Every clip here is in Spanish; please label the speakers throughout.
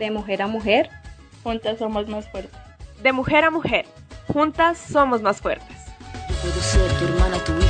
Speaker 1: De mujer a mujer, juntas somos más fuertes.
Speaker 2: De mujer a mujer, juntas somos más fuertes.
Speaker 3: Puedo ser tu hermana, tu hija,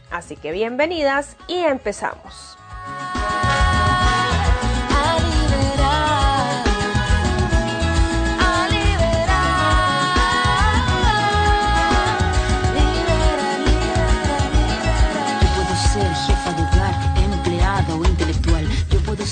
Speaker 2: Así que bienvenidas y empezamos.
Speaker 3: ser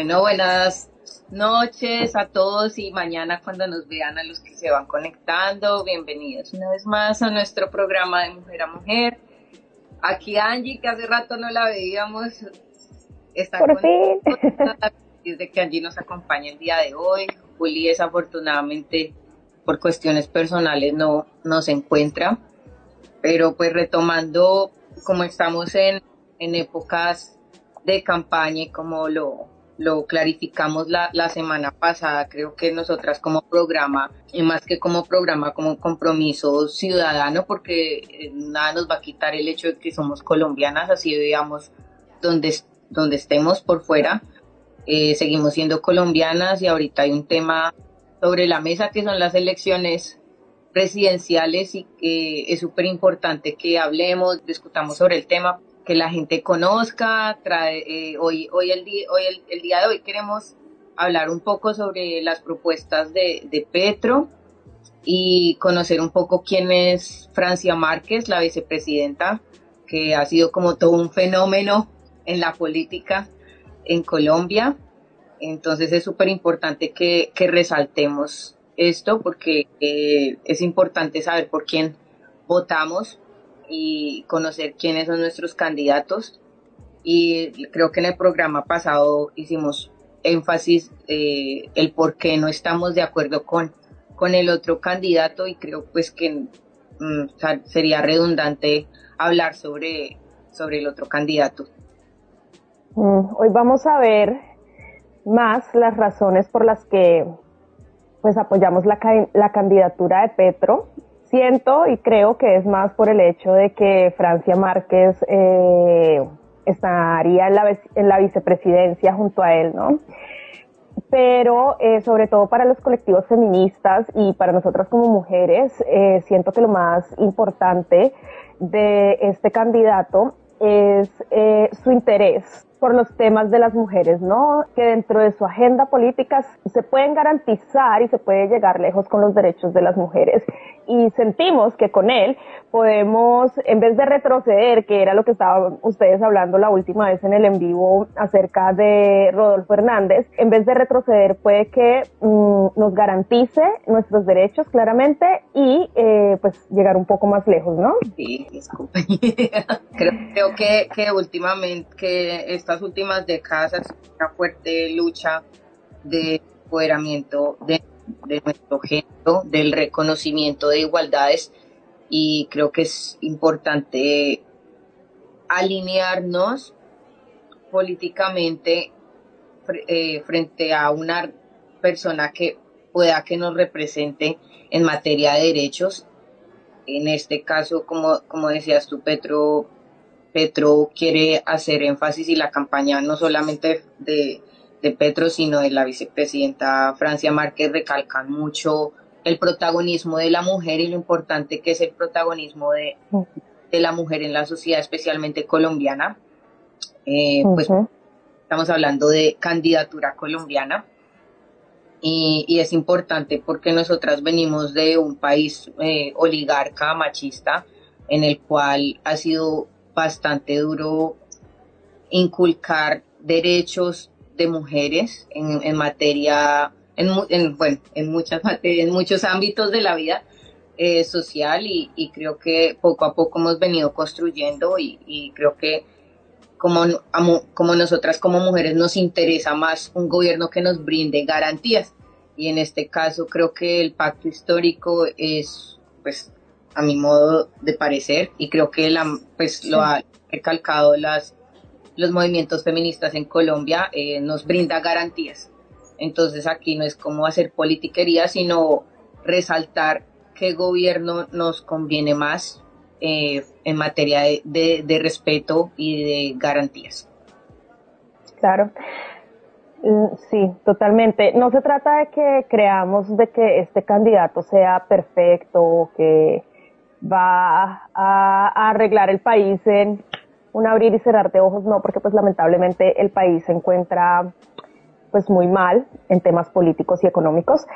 Speaker 4: Bueno, buenas noches a todos y mañana cuando nos vean a los que se van conectando, bienvenidos una vez más a nuestro programa de Mujer a Mujer. Aquí Angie, que hace rato no la veíamos, está
Speaker 5: Por
Speaker 4: con
Speaker 5: fin.
Speaker 4: desde que Angie nos acompaña el día de hoy. Juli desafortunadamente por cuestiones personales no, no se encuentra, pero pues retomando como estamos en, en épocas de campaña y como lo, lo clarificamos la, la semana pasada, creo que nosotras como programa, y más que como programa, como compromiso ciudadano, porque eh, nada nos va a quitar el hecho de que somos colombianas, así veamos donde, donde estemos por fuera, eh, seguimos siendo colombianas y ahorita hay un tema sobre la mesa que son las elecciones presidenciales y que es súper importante que hablemos, discutamos sobre el tema que la gente conozca. Eh, hoy, hoy, el día, hoy el, día de hoy queremos hablar un poco sobre las propuestas de, de, Petro y conocer un poco quién es Francia Márquez, la vicepresidenta, que ha sido como todo un fenómeno en la política en Colombia. Entonces es súper importante que, que, resaltemos esto porque eh, es importante saber por quién votamos y conocer quiénes son nuestros candidatos. Y creo que en el programa pasado hicimos énfasis eh, el por qué no estamos de acuerdo con, con el otro candidato y creo pues que mm, sería redundante hablar sobre, sobre el otro candidato.
Speaker 5: Mm, hoy vamos a ver más las razones por las que pues apoyamos la, la candidatura de Petro. Siento y creo que es más por el hecho de que Francia Márquez eh, estaría en la, en la vicepresidencia junto a él, ¿no? pero eh, sobre todo para los colectivos feministas y para nosotras como mujeres, eh, siento que lo más importante de este candidato es eh, su interés por los temas de las mujeres, ¿no? Que dentro de su agenda política se pueden garantizar y se puede llegar lejos con los derechos de las mujeres. Y sentimos que con él podemos, en vez de retroceder, que era lo que estaban ustedes hablando la última vez en el en vivo acerca de Rodolfo Hernández, en vez de retroceder puede que mm, nos garantice nuestros derechos claramente y eh, pues llegar un poco más lejos, ¿no?
Speaker 4: Sí, disculpe. creo, creo que, que últimamente, que estas últimas décadas ha una fuerte lucha de empoderamiento de, nuestro género, del reconocimiento de igualdades y creo que es importante alinearnos políticamente eh, frente a una persona que pueda que nos represente en materia de derechos. En este caso, como, como decías tú, Petro, Petro quiere hacer énfasis y la campaña no solamente de, de Petro, sino de la vicepresidenta Francia Márquez recalcan mucho el protagonismo de la mujer y lo importante que es el protagonismo de, de la mujer en la sociedad, especialmente colombiana. Eh, Pues estamos hablando de candidatura colombiana. Y, y, es importante porque nosotras venimos de un país eh, oligarca, machista, en el cual ha sido bastante duro inculcar derechos de mujeres en, en materia en, bueno, en muchas en muchos ámbitos de la vida eh, social y, creo que poco a poco hemos venido construyendo y, creo que como, como nosotras como mujeres nos interesa más un gobierno que nos brinde garantías. Y en este caso creo que el pacto histórico es pues a mi modo de parecer y creo que la, pues lo ha recalcado las los movimientos feministas en Colombia eh, nos brinda garantías entonces aquí no es como hacer politiquería, sino resaltar qué gobierno nos conviene más eh, en materia de, respeto y de garantías.
Speaker 5: Claro. Mm, sí, totalmente. No se trata de que creamos de que este candidato sea perfecto, que va a, arreglar el país en un abrir y cerrar de ojos, no, porque pues lamentablemente el país se encuentra pues muy mal en temas políticos y económicos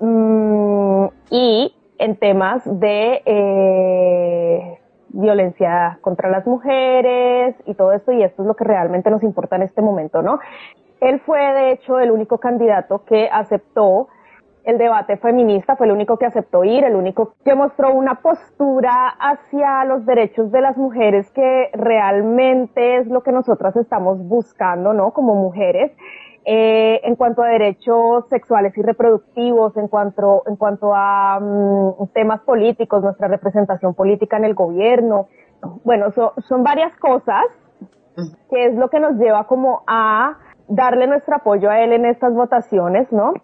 Speaker 5: mm, y en temas de eh, violencia contra las mujeres y todo esto y esto es lo que realmente nos importa en este momento, ¿no? Él fue de hecho el único candidato que aceptó el debate feminista, fue el único que aceptó ir, el único que mostró una postura hacia los derechos de las mujeres que realmente es lo que nosotras estamos buscando, ¿no? Como mujeres eh, en cuanto a derechos sexuales y reproductivos, en cuanto, en cuanto a mm, temas políticos, nuestra representación política en el gobierno. Bueno, son varias cosas que es lo que nos lleva como a darle nuestro apoyo a él en estas votaciones, ¿no?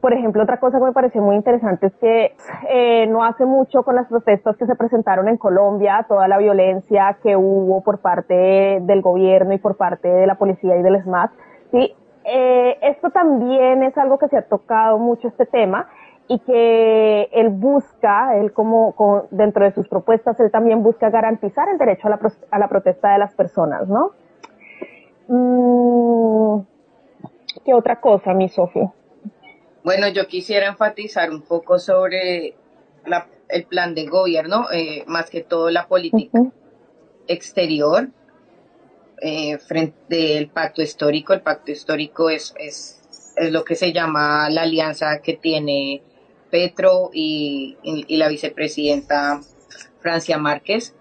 Speaker 5: Por ejemplo, otra cosa que me pareció muy interesante es que eh, no hace mucho con las protestas que se presentaron en Colombia, toda la violencia que hubo por parte del gobierno y por parte de la policía y del SMAT, sí, eh, esto también es algo que se ha tocado mucho este tema y que él busca, él como, dentro de sus propuestas, él también busca garantizar el derecho a la, a la protesta de las personas, ¿no? Mm, ¿Qué otra cosa, mi Sofía?
Speaker 4: Bueno, yo quisiera enfatizar un poco sobre el plan de gobierno, eh, más que todo la política exterior eh, frente al pacto histórico. El pacto histórico es, es, es, lo que se llama la alianza que tiene Petro y, y, la vicepresidenta Francia Márquez.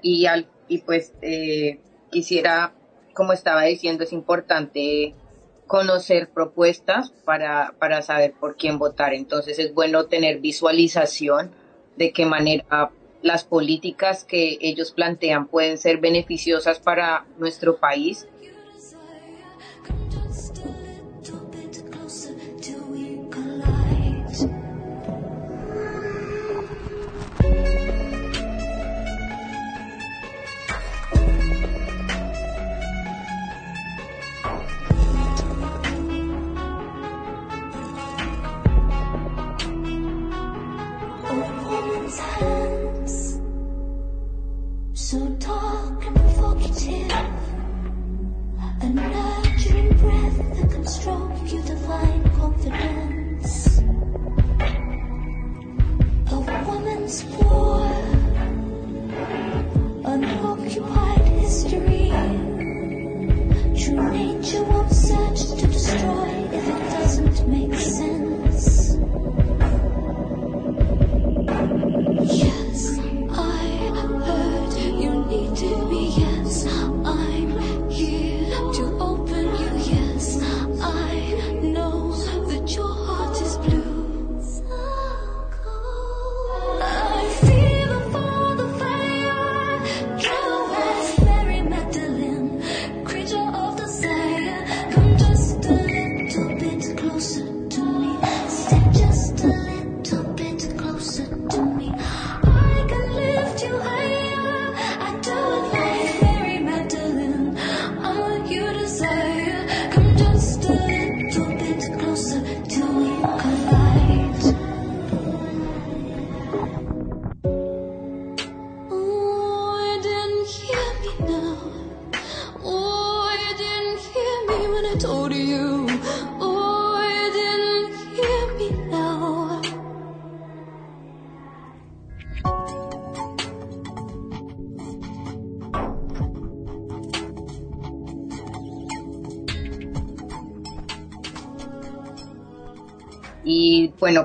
Speaker 4: Y, al, y pues eh, quisiera, como estaba diciendo, es importante conocer propuestas para, para saber por quién votar. Entonces es bueno tener visualización de qué manera las políticas que ellos plantean pueden ser beneficiosas para nuestro país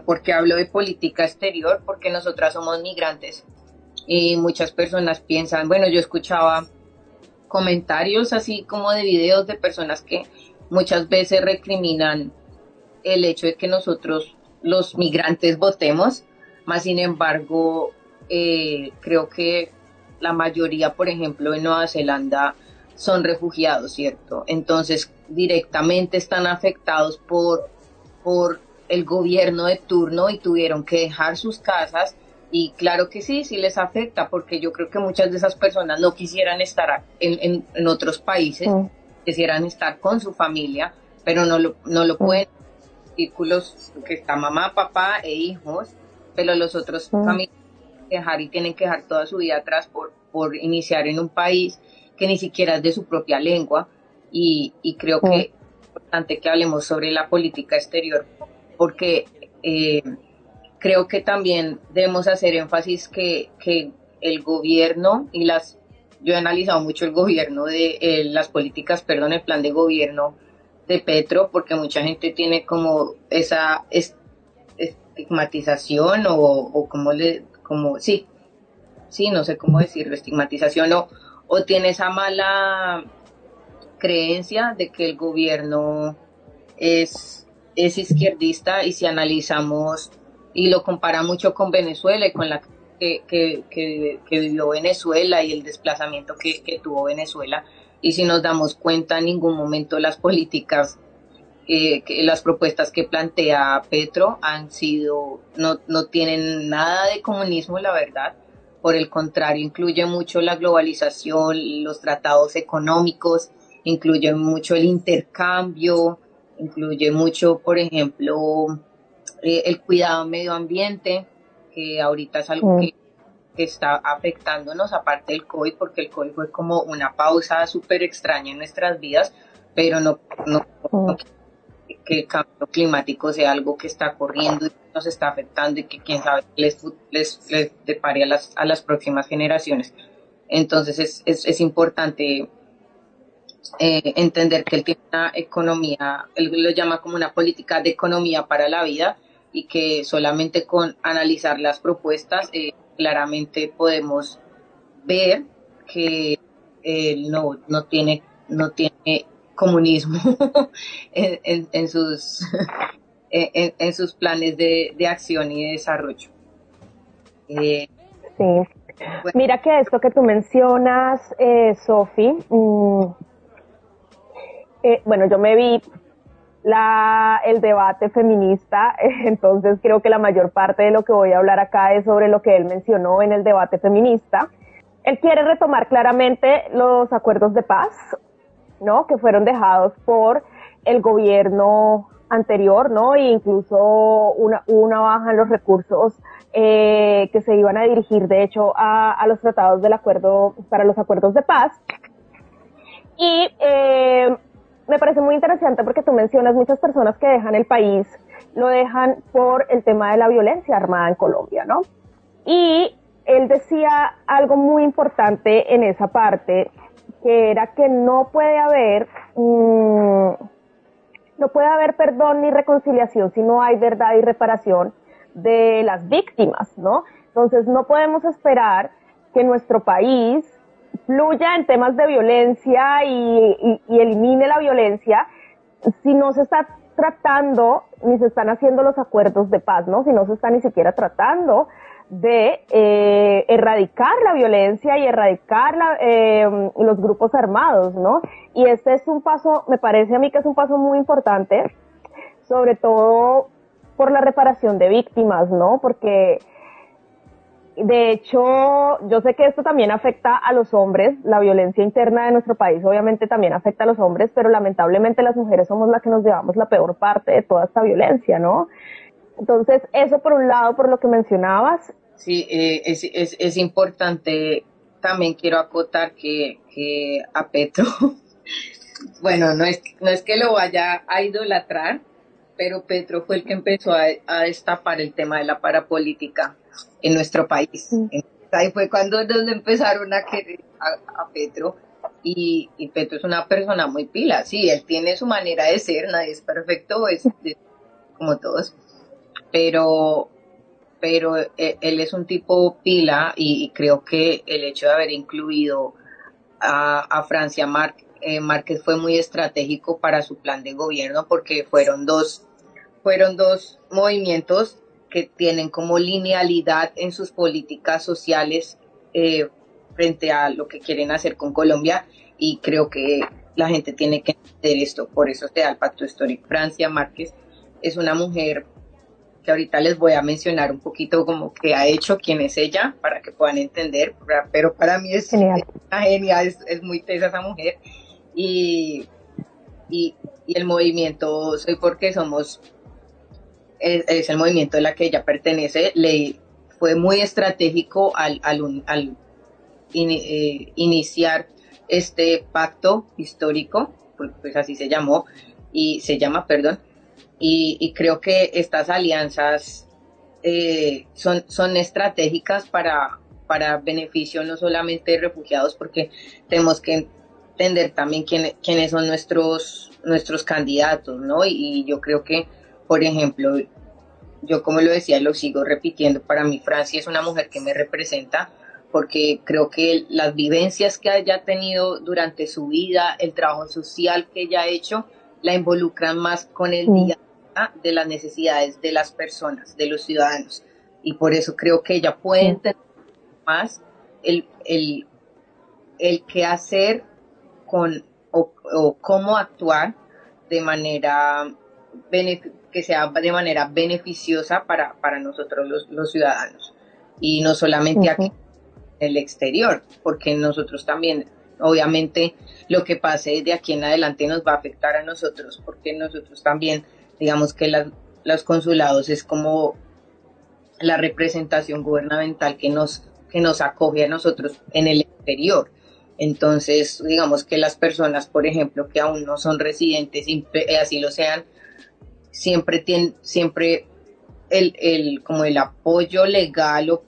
Speaker 4: bueno, ¿por qué hablo de política exterior? Porque nosotras somos migrantes y muchas personas piensan, bueno, yo escuchaba comentarios así como de videos de personas que muchas veces recriminan el hecho de que nosotros los migrantes votemos, más sin embargo, eh, creo que la mayoría, por ejemplo, en Nueva Zelanda son refugiados, ¿cierto? Entonces, directamente están afectados por, por el gobierno de turno y tuvieron que dejar sus casas. Y claro que sí, sí les afecta porque yo creo que muchas de esas personas no quisieran estar en, en, en otros países, quisieran estar con su familia, pero no lo, no lo pueden, círculos que está mamá, papá e hijos, pero los otros
Speaker 5: Mm.
Speaker 4: familiares dejar y tienen que dejar toda su vida atrás por, por iniciar en un país que ni siquiera es de su propia lengua. Y, y creo que es importante que hablemos sobre la política exterior porque eh, creo que también debemos hacer énfasis que, que el gobierno y las yo he analizado mucho el gobierno de las políticas, perdón, el plan de gobierno de Petro, porque mucha gente tiene como esa es- estigmatización o, o como le, como, sí, sí, no sé cómo decirlo, estigmatización o, o tiene esa mala creencia de que el gobierno es, es izquierdista y si analizamos y lo compara mucho con Venezuela y con la que, que, que, vivió Venezuela y el desplazamiento que, tuvo Venezuela y si nos damos cuenta en ningún momento las políticas eh, las propuestas que plantea Petro han sido, no, no tienen nada de comunismo, la verdad. Por el contrario, incluye mucho la globalización, los tratados económicos, incluye mucho el intercambio, incluye mucho, por ejemplo, eh, el cuidado medio ambiente, que ahorita es algo que, que está afectándonos, aparte del COVID, porque el COVID fue como una pausa súper extraña en nuestras vidas, pero no, no, no que el cambio climático sea algo que está corriendo y nos está afectando y que quién sabe les, les, les depare a las, a las próximas generaciones. Entonces es, es, es importante eh, entender que él tiene una economía, él lo llama como una política de economía para la vida y que solamente con analizar las propuestas eh, claramente podemos ver que él no, no tiene, no tiene comunismo en, en, en sus en, en, sus planes de, de, acción y de desarrollo.
Speaker 5: Eh, sí. Bueno. Mira que esto que tú mencionas, eh, Sofi, mmm, eh, bueno, yo me vi la, el debate feminista, entonces creo que la mayor parte de lo que voy a hablar acá es sobre lo que él mencionó en el debate feminista. Él quiere retomar claramente los acuerdos de paz, ¿no? Que fueron dejados por el gobierno anterior, ¿no? E incluso una, baja en los recursos eh, que se iban a dirigir, de hecho, a, a, los tratados del acuerdo, para los acuerdos de paz. Y eh, me, parece muy interesante porque tú mencionas muchas personas que dejan el país, lo dejan por el tema de la violencia armada en Colombia, ¿no? Y él decía algo muy importante en esa parte, que era que no puede haber, mmm, no puede haber perdón ni reconciliación si no hay verdad y reparación de las víctimas, ¿no? Entonces no podemos esperar que nuestro país fluya en temas de violencia y, y, y elimine la violencia si no se está tratando ni se están haciendo los acuerdos de paz, ¿no? Si no se está ni siquiera tratando de eh, erradicar la violencia y erradicar la, eh, los grupos armados, ¿no? Y este es un paso, me parece a mí que es un paso muy importante, sobre todo por la reparación de víctimas, ¿no? Porque de hecho, yo sé que esto también afecta a los hombres, la violencia interna de nuestro país obviamente también afecta a los hombres, pero lamentablemente las mujeres somos las que nos llevamos la peor parte de toda esta violencia, ¿no? Entonces, eso por un lado, por lo que mencionabas.
Speaker 4: Sí, eh, es, es, es, importante, también quiero acotar que, que a Petro, bueno, no es, no es que lo vaya a idolatrar, pero Petro fue el que empezó a, a destapar el tema de la parapolítica en nuestro país. Ahí fue cuando nos empezaron a querer a, a Petro. Y, y, Petro es una persona muy pila, sí, él tiene su manera de ser, nadie es perfecto, es, es como todos, pero, pero él es un tipo pila y, y, creo que el hecho de haber incluido a, a Francia Mar, eh, Márquez fue muy estratégico para su plan de gobierno porque fueron dos, fueron dos movimientos que tienen como linealidad en sus políticas sociales eh, frente a lo que quieren hacer con Colombia. Y creo que la gente tiene que entender esto, por eso se da el pacto histórico. Francia Márquez es una mujer que ahorita les voy a mencionar un poquito como que ha hecho, quién es ella, para que puedan entender, pero para mí es
Speaker 5: genial,
Speaker 4: una genia, es, es muy tesa esa mujer. Y, y, y el movimiento Soy porque somos es, el movimiento de la que ella pertenece, le fue muy estratégico al, al, eh, iniciar este pacto histórico, pues así se llamó, y se llama, perdón, y, creo que estas alianzas eh, son, son estratégicas para, para beneficio no solamente de refugiados, porque tenemos que entender también quién, quiénes son nuestros, nuestros candidatos, ¿no? Y yo creo que por ejemplo, yo como lo decía, lo sigo repitiendo, para mí Francia es una mujer que me representa porque creo que las vivencias que haya tenido durante su vida, el trabajo social que ella ha hecho, la involucran más con el día de las necesidades de las personas, de los ciudadanos. Y por eso creo que ella puede entender más el, el, el qué hacer con o, o cómo actuar de manera que sea de manera beneficiosa para, para nosotros los, los ciudadanos. Y no solamente uh -huh. aquí, en el exterior, porque nosotros también, obviamente, lo que pase de aquí en adelante nos va a afectar a nosotros, porque nosotros también, digamos que la, los consulados es como la representación gubernamental que nos, que nos acoge a nosotros en el exterior. Entonces, digamos que las personas, por ejemplo, que aún no son residentes, así lo sean, siempre tiene, siempre el, el, como el apoyo legal o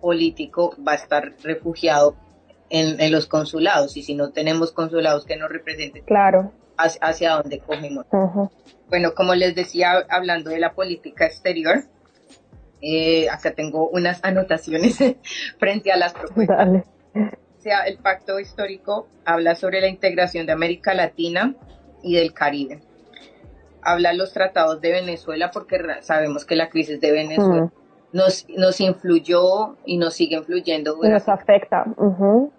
Speaker 4: político va a estar refugiado en, en los consulados y si no tenemos consulados que nos representen,
Speaker 5: claro.
Speaker 4: hacia, hacia dónde cogemos. Uh -huh. Bueno, como les decía, hablando de la política exterior, eh, acá tengo unas anotaciones frente a las propuestas.
Speaker 5: Dale.
Speaker 4: O sea, el pacto histórico habla sobre la integración de América Latina y del Caribe habla los tratados de Venezuela porque sabemos que la crisis de Venezuela uh -huh. nos, nos influyó y nos sigue influyendo.
Speaker 5: Y nos afecta. Uh -huh.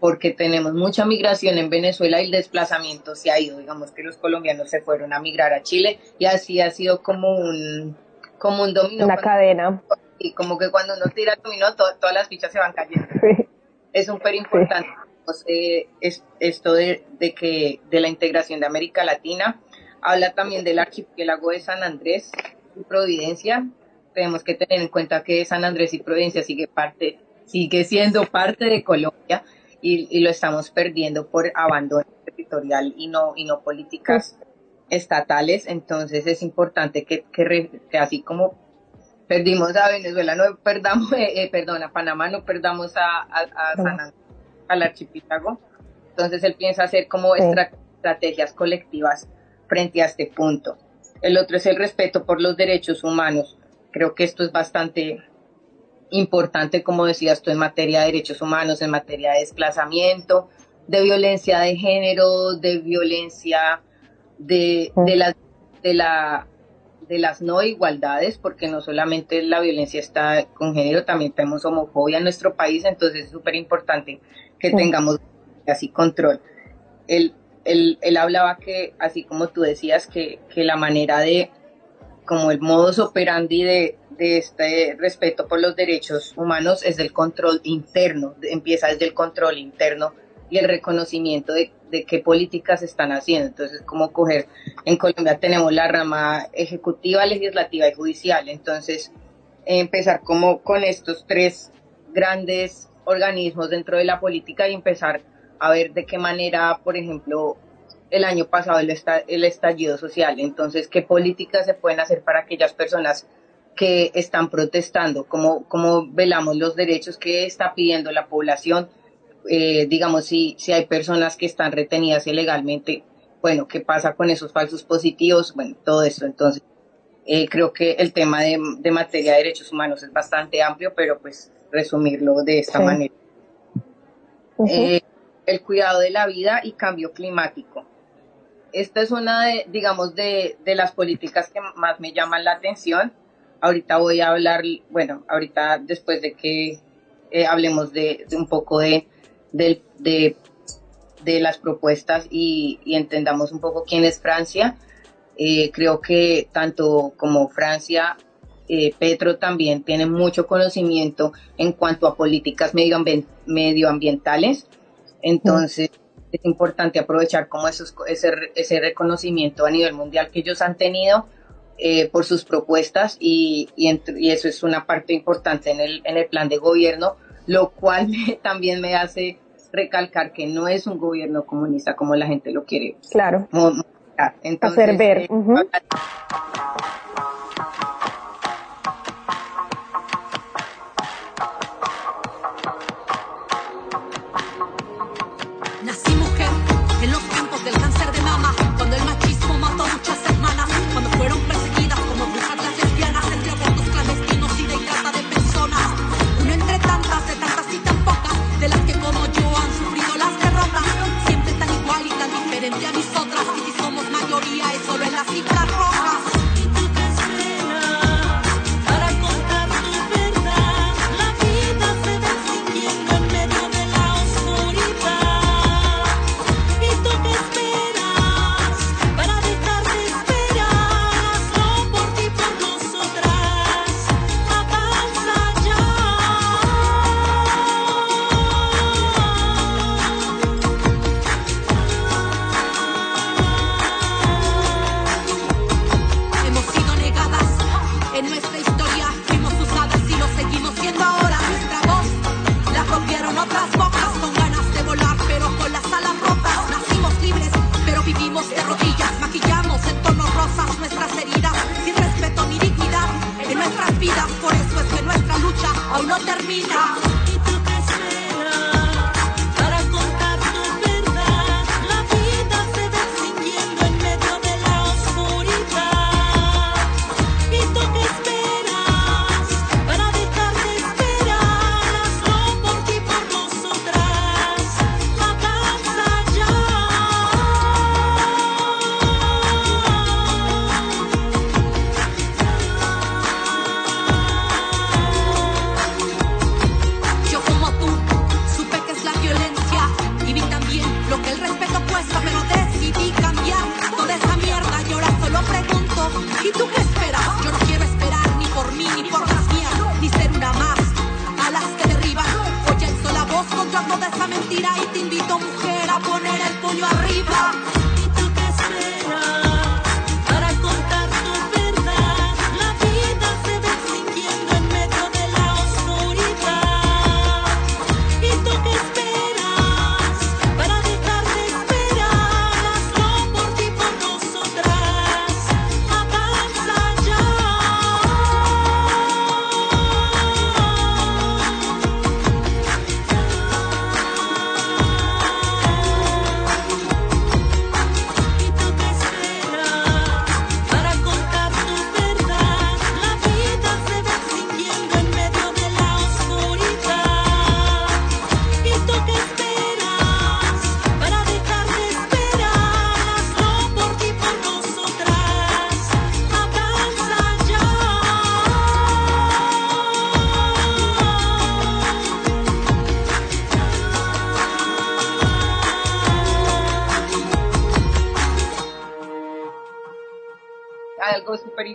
Speaker 4: Porque tenemos mucha migración en Venezuela y el desplazamiento se ha ido. Digamos que los colombianos se fueron a migrar a Chile y así ha sido como un, como un dominó.
Speaker 5: Una cadena.
Speaker 4: Y como que cuando uno tira el dominó, to todas las fichas se van cayendo.
Speaker 5: Sí.
Speaker 4: Es súper importante. Sí. Pues, eh, es, esto de, de que de la integración de América Latina, habla también del archipiélago de San Andrés y Providencia. Tenemos que tener en cuenta que San Andrés y Providencia sigue parte, sigue siendo parte de Colombia y, lo estamos perdiendo por abandono territorial y no, y no políticas estatales. Entonces es importante que, que, así como perdimos a Venezuela, no perdamos, eh, eh, perdón, a Panamá, no perdamos a, a, San al archipiélago. Entonces él piensa hacer como estrategias colectivas frente a este punto. El otro es el respeto por los derechos humanos. Creo que esto es bastante importante, como decías tú, en materia de derechos humanos, en materia de desplazamiento, de violencia de género, de violencia de, de, la, de, la, de las no igualdades, porque no solamente la violencia está con género, también tenemos homofobia en nuestro país, entonces es súper importante que tengamos así control. Él, él, él, hablaba que, así como tú decías, que, que la manera de, como el modus operandi de, de este respeto por los derechos humanos es del control interno, empieza desde el control interno y el reconocimiento de, de qué políticas están haciendo. Entonces, como coger, en Colombia tenemos la rama ejecutiva, legislativa y judicial. Entonces, empezar como con estos tres grandes organismos dentro de la política y empezar a ver de qué manera, por ejemplo, el año pasado el, el estallido social. Entonces, ¿qué políticas se pueden hacer para aquellas personas que están protestando? ¿Cómo, cómo velamos los derechos que está pidiendo la población? Eh, digamos, si, si hay personas que están retenidas ilegalmente, bueno, ¿qué pasa con esos falsos positivos? Bueno, todo eso. Entonces, eh, creo que el tema de, de, materia de derechos humanos es bastante amplio, pero pues resumirlo de esta manera. eh, el cuidado de la vida y cambio climático esta es una de, digamos, de, de las políticas que más me llaman la atención. Ahorita voy a hablar, bueno, ahorita después de que eh, hablemos de, un poco de, de, de, las propuestas y, entendamos un poco quién es Francia. Eh, creo que tanto como Francia, eh, Petro también tiene mucho conocimiento en cuanto a políticas medioambientales. Entonces, es importante aprovechar como esos, ese, ese reconocimiento a nivel mundial que ellos han tenido eh, por sus propuestas y, y, eso es una parte importante en el, en el plan de gobierno, lo cual también me hace recalcar que no es un gobierno comunista como la gente lo quiere.
Speaker 6: Claro. Hacer ver. Eh,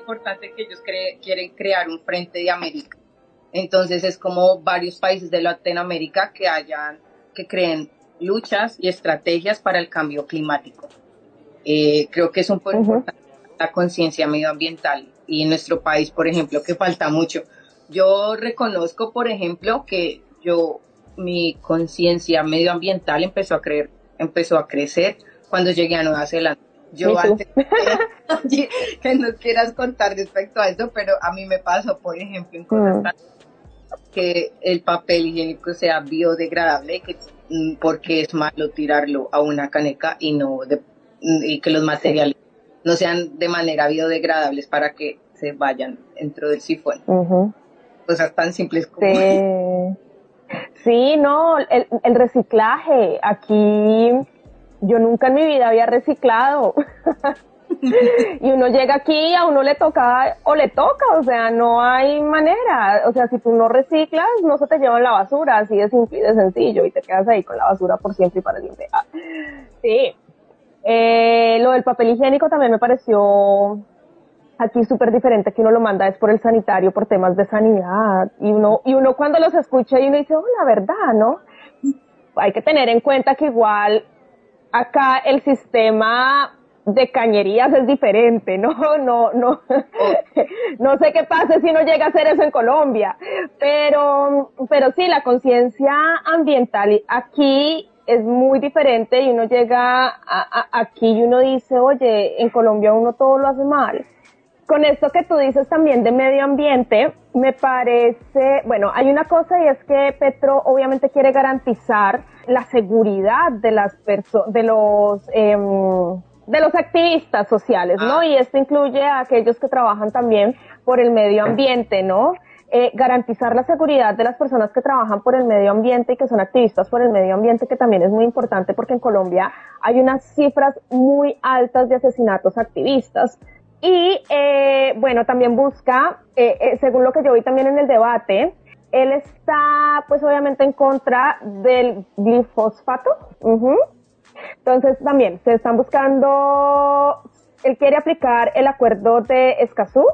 Speaker 4: importante que ellos quieren crear un frente de América. Entonces es como varios países de Latinoamérica que hayan, que creen luchas y estrategias para el cambio climático. Eh, creo que es un poco importante la conciencia medioambiental y en nuestro país, por ejemplo, que falta mucho. Yo reconozco, por ejemplo, que yo mi conciencia medioambiental empezó a creer, empezó a crecer cuando llegué a Nueva Zelanda. Yo antes que no quieras contar respecto a esto, pero a mí me pasó, por ejemplo, en cosas mm. que el papel higiénico sea biodegradable, que, mm, porque es malo tirarlo a una caneca y no y que los materiales no sean de manera biodegradables para que se vayan dentro del sifón. Cosas tan simples como
Speaker 5: Sí, no, el, el reciclaje. Aquí yo nunca en mi vida había reciclado. y uno llega aquí a uno le toca o le toca, o sea, no hay manera. O sea, si tú no reciclas, no se te lleva la basura, así de simple y de sencillo, y te quedas ahí con la basura por siempre y para siempre. Ah, sí. Eh, lo del papel higiénico también me pareció aquí súper diferente que uno lo manda es por el sanitario, por temas de sanidad. Y uno, y uno cuando los escucha y uno dice, oh, la verdad, ¿no? Hay que tener en cuenta que igual acá el sistema de cañerías es diferente, ¿no? No, no, no sé qué pasa si no llega a hacer eso en Colombia, pero, pero sí, la conciencia ambiental aquí es muy diferente y uno llega aquí y uno dice, oye, en Colombia uno todo lo hace mal con esto que tú dices también de medio ambiente, me parece, bueno, hay una cosa y es que Petro obviamente quiere garantizar la seguridad de las personas, de los, em, de los activistas sociales, ¿no? Ah. Y esto incluye a aquellos que trabajan también por el medio ambiente, ¿no? Eh, garantizar la seguridad de las personas que trabajan por el medio ambiente y que son activistas por el medio ambiente, que también es muy importante porque en Colombia hay unas cifras muy altas de asesinatos activistas. Y eh, bueno, también busca, eh, eh, según lo que yo vi también en el debate, él está pues obviamente en contra del glifosfato. Entonces también se están buscando, él quiere aplicar el acuerdo de Escazú,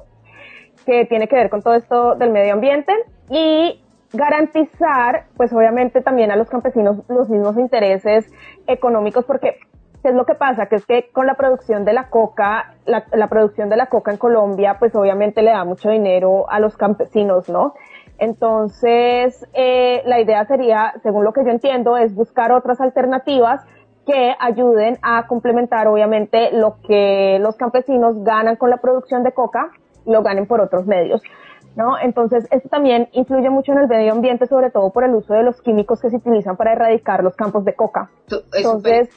Speaker 5: que tiene que ver con todo esto del medio ambiente, y garantizar pues obviamente también a los campesinos los mismos intereses económicos, porque ¿Qué es lo que pasa? Que es que con la producción de la coca, la, producción de la coca en Colombia, pues obviamente le da mucho dinero a los campesinos, ¿no? Entonces, eh, la idea sería, según lo que yo entiendo, es buscar otras alternativas que ayuden a complementar, obviamente, lo que los campesinos ganan con la producción de coca, lo ganen por otros medios. ¿No? Entonces, esto también influye mucho en el medio ambiente, sobre todo por el uso de los químicos que se utilizan para erradicar los campos de coca. Entonces,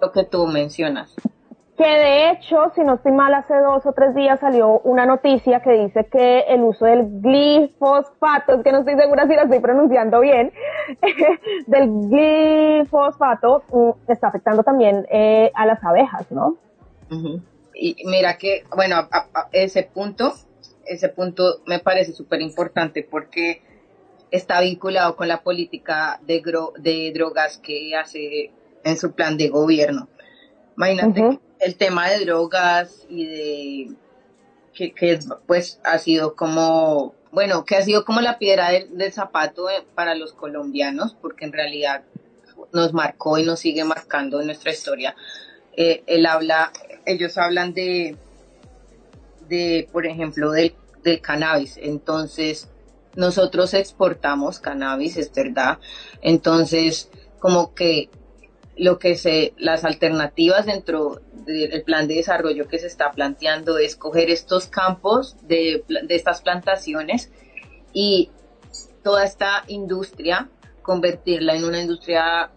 Speaker 4: lo que tú mencionas.
Speaker 5: Que de hecho, si no estoy mal, hace dos o tres días salió una noticia que dice que el uso del glifosfato, es que no estoy segura si la estoy pronunciando bien, del glifosfato mm, está afectando también eh, a las abejas, ¿no?
Speaker 4: Y mira que, bueno, ese punto, ese punto me parece súper importante porque está vinculado con la política de, de drogas que hace en su plan de gobierno. Imagínate el tema de drogas y de que, pues ha sido como, bueno, que ha sido como la piedra del, zapato eh, para los colombianos, porque en realidad nos marcó y nos sigue marcando en nuestra historia. Eh, él habla, ellos hablan de, de por ejemplo, del, del cannabis. Entonces, nosotros exportamos cannabis, es verdad. Entonces, como que lo que se, las alternativas dentro del plan de desarrollo que se está planteando es coger estos campos de, estas plantaciones y toda esta industria convertirla en una industria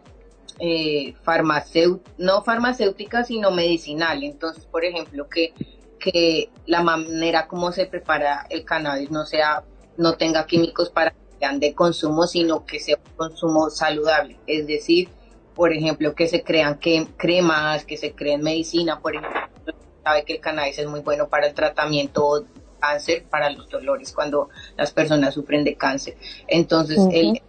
Speaker 4: eh, farmacéutica, no farmacéutica, sino medicinal. Entonces, por ejemplo, que, que la manera como se prepara el cannabis no sea, no tenga químicos para que de consumo, sino que sea un consumo saludable. Es decir, por ejemplo, que se crean que, cremas, que se creen medicina, por ejemplo, sabe que el cannabis es muy bueno para el tratamiento de cáncer, para los dolores cuando las personas sufren de cáncer. Entonces, él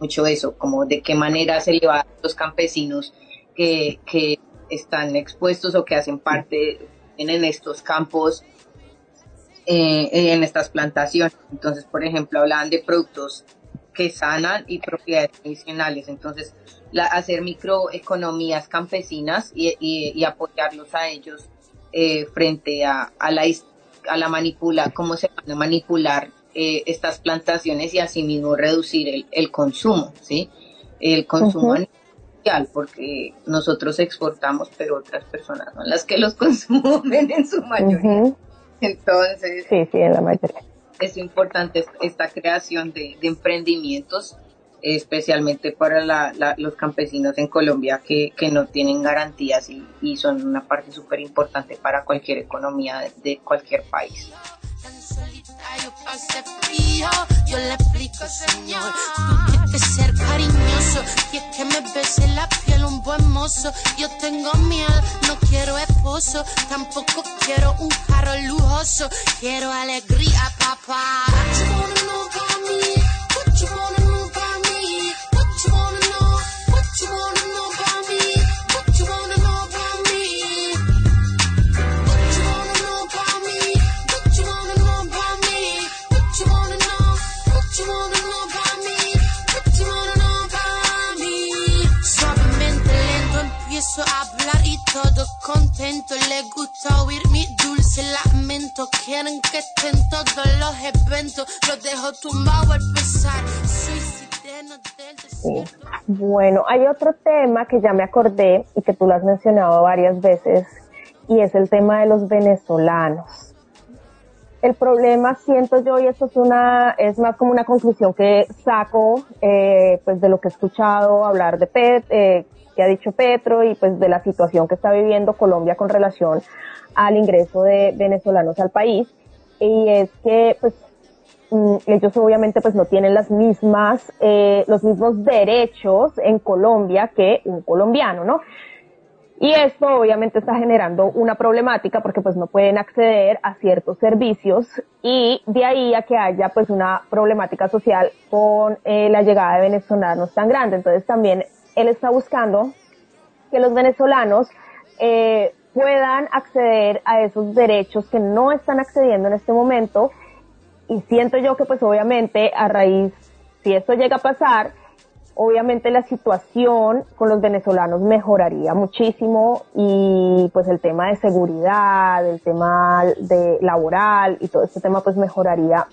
Speaker 4: mucho eso, como de qué manera se le va a los campesinos que, que están expuestos o que hacen parte en estos campos eh, en estas plantaciones. Entonces, por ejemplo, hablaban de productos que sanan y propiedades medicinales. Entonces, la, hacer microeconomías campesinas y, apoyarlos a ellos eh, frente a, a, la, a la manipula, cómo se van a manipular eh, estas plantaciones y asimismo reducir el, el consumo, ¿sí? El consumo porque nosotros exportamos, pero otras personas son las que los consumen en su mayoría. Entonces,
Speaker 5: sí, sí, en la mayoría.
Speaker 4: Es importante esta creación de, emprendimientos, especialmente para los campesinos en Colombia que, no tienen garantías y, son una parte súper importante para cualquier economía de cualquier país
Speaker 7: yo le explico, señor. Tú quieres ser cariñoso y es que me bese la piel un buen mozo. Yo tengo miedo, no quiero esposo, tampoco quiero un carro lujoso. Quiero alegría, papá.
Speaker 5: Bueno, hay otro tema que ya me acordé y que tú lo has mencionado varias veces y es el tema de los venezolanos. El problema siento yo y esto es una es más como una conclusión que saco eh, pues de lo que he escuchado hablar de PET, eh, que ha dicho Petro y pues de la situación que está viviendo Colombia con relación al ingreso de venezolanos al país. Y es que pues mm, ellos obviamente pues no tienen las mismas, eh, los mismos derechos en Colombia que un colombiano, ¿no? Y esto obviamente está generando una problemática porque pues no pueden acceder a ciertos servicios y de ahí a que haya pues una problemática social con eh, la llegada de venezolanos tan grande. Entonces también él está buscando que los venezolanos eh, puedan acceder a esos derechos que no están accediendo en este momento. Y siento yo que pues obviamente a raíz, si esto llega a pasar, obviamente la situación con los venezolanos mejoraría muchísimo. Y pues el tema de seguridad, el tema de laboral y todo este tema pues mejoraría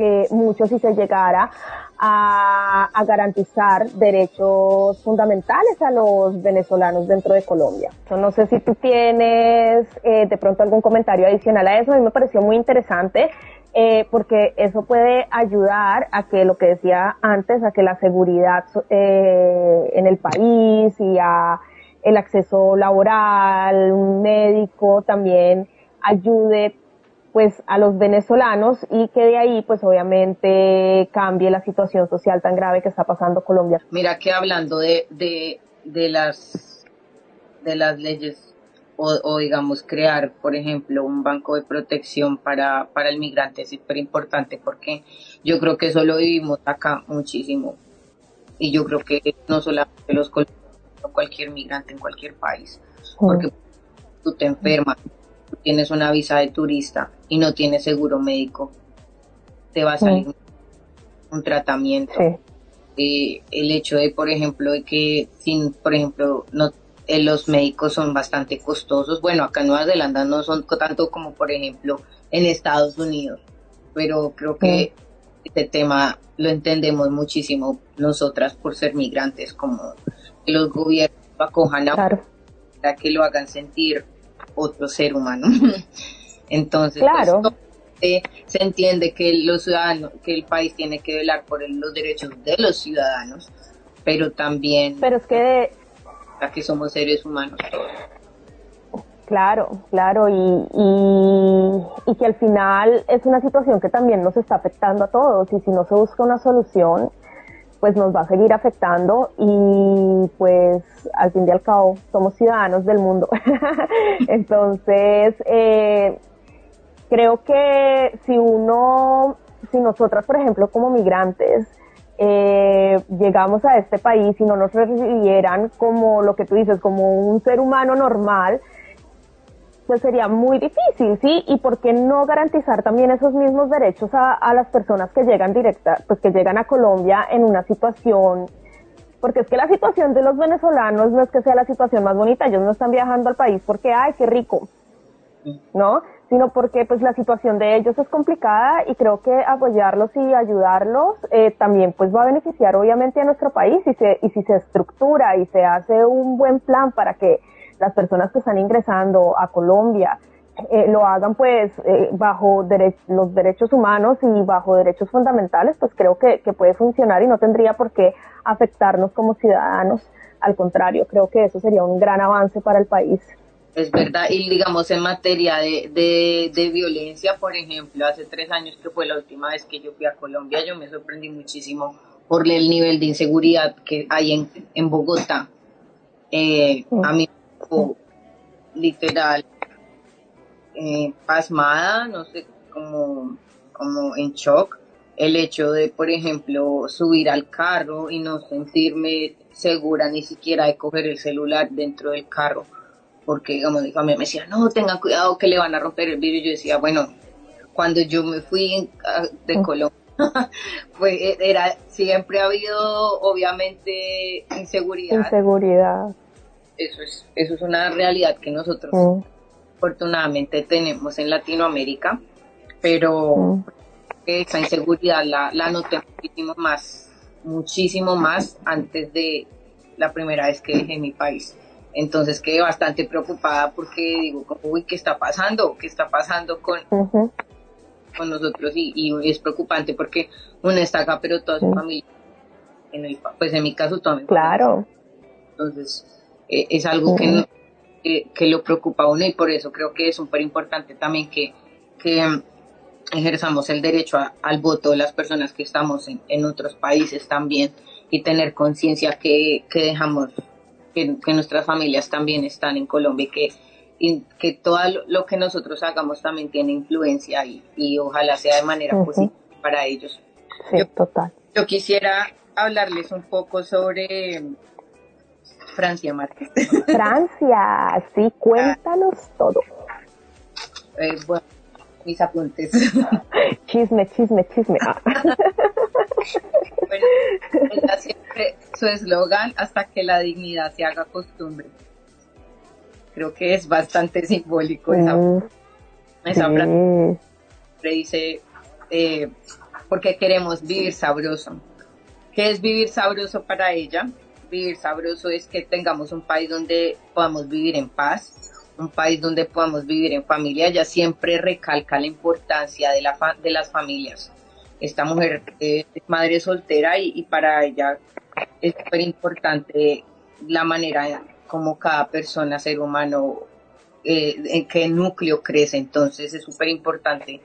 Speaker 5: eh, mucho si se llegara a, garantizar derechos fundamentales a los venezolanos dentro de Colombia. no sé si tú tienes eh, de pronto algún comentario adicional a eso. A mí me pareció muy interesante eh, porque eso puede ayudar a que lo que decía antes, a que la seguridad eh, en el país y a el acceso laboral, médico también ayude pues a los venezolanos y que de ahí pues obviamente cambie la situación social tan grave que está pasando Colombia.
Speaker 4: Mira que hablando de, de, de las de las leyes o, digamos crear por ejemplo un banco de protección para, para el migrante es súper importante porque yo creo que eso lo vivimos acá muchísimo. Y yo creo que no solamente los colombianos, cualquier migrante en cualquier país. Porque tú te enfermas tienes una visa de turista y no tienes seguro médico, te va a salir un tratamiento. Eh, el hecho de, por ejemplo, de que sin, por ejemplo, no eh, los médicos son bastante costosos. Bueno, acá en Nueva Zelanda no son tanto como, por ejemplo, en Estados Unidos, pero creo que este tema lo entendemos muchísimo nosotras por ser migrantes, como que los gobiernos acojan a para que lo hagan sentir otro ser humano. Entonces, pues,
Speaker 5: claro.
Speaker 4: se entiende que los ciudadanos, que el país tiene que velar por los derechos de los ciudadanos, pero también
Speaker 5: pero es que
Speaker 4: que somos seres humanos
Speaker 5: Claro, claro, y, y, y, que al final es una situación que también nos está afectando a todos y si no se busca una solución, pues nos va a seguir afectando y pues al fin y al cabo somos ciudadanos del mundo. Entonces, eh, creo que si uno, si nosotras, por ejemplo, como migrantes, eh, llegamos a este país y no nos recibieran como lo que tú dices, como un ser humano normal, pues sería muy difícil, ¿sí? Y por qué no garantizar también esos mismos derechos a, a las personas que llegan directa, pues que llegan a Colombia en una situación porque es que la situación de los venezolanos no es que sea la situación más bonita, ellos no están viajando al país porque, ay, qué rico, ¿no? Sino porque pues la situación de ellos es complicada y creo que apoyarlos y ayudarlos eh, también pues va a beneficiar obviamente a nuestro país y, se, y si se estructura y se hace un buen plan para que las personas que están ingresando a Colombia eh, lo hagan pues eh, bajo los derechos humanos y bajo derechos fundamentales, pues creo que, que puede funcionar y no tendría por qué afectarnos como ciudadanos. Al contrario, creo que eso sería un gran avance para el país.
Speaker 4: Es verdad, y digamos en materia de, de, de, violencia, por ejemplo, hace tres años que fue la última vez que yo fui a Colombia, yo me sorprendí muchísimo por el nivel de inseguridad que hay en, en Bogotá. Eh, A mí, literal, eh, pasmada, no sé, como, como en shock, el hecho de, por ejemplo, subir al carro y no sentirme segura ni siquiera de coger el celular dentro del carro, porque digamos mi familia me decía, no, tengan cuidado que le van a romper el vidrio, y yo decía, bueno, cuando yo me fui de mm. Colombia, pues era, siempre ha habido obviamente inseguridad.
Speaker 5: Inseguridad.
Speaker 4: Eso es, eso es una realidad que nosotros mm afortunadamente tenemos en Latinoamérica, pero mm. esa inseguridad la, la noté muchísimo más, muchísimo más antes de la primera vez que dejé mi país. Entonces quedé bastante preocupada porque digo, uy, ¿qué está pasando? ¿Qué está pasando con, con nosotros? Y, y, es preocupante porque uno está acá, pero toda su familia, en el, pues en mi caso también.
Speaker 5: Claro.
Speaker 4: Entonces, eh, es algo que que, lo preocupa a uno y por eso creo que es súper importante también que, que mm, ejerzamos el derecho al voto de las personas que estamos en, otros países también y tener conciencia que, que dejamos que, nuestras familias también están en Colombia y que, que todo lo que nosotros hagamos también tiene influencia y, y ojalá sea de manera positiva para ellos.
Speaker 5: Sí, total.
Speaker 4: Yo quisiera hablarles un poco sobre Francia Márquez.
Speaker 5: Francia, sí, cuéntanos todo.
Speaker 4: Eh, bueno, mis apuntes.
Speaker 5: Chisme, chisme, chisme.
Speaker 4: bueno, está siempre su eslogan hasta que la dignidad se haga costumbre. Creo que es bastante simbólico esa, mm, esa frase. Dice, eh, porque queremos vivir sabroso. ¿Qué es vivir sabroso para ella? Vivir sabroso es que tengamos un país donde podamos vivir en paz, un país donde podamos vivir en familia. Ella siempre recalca la importancia de, la de las familias. Esta mujer es madre soltera y, para ella es súper importante la manera como cada persona, ser humano, eh, en qué núcleo crece. Entonces es súper importante,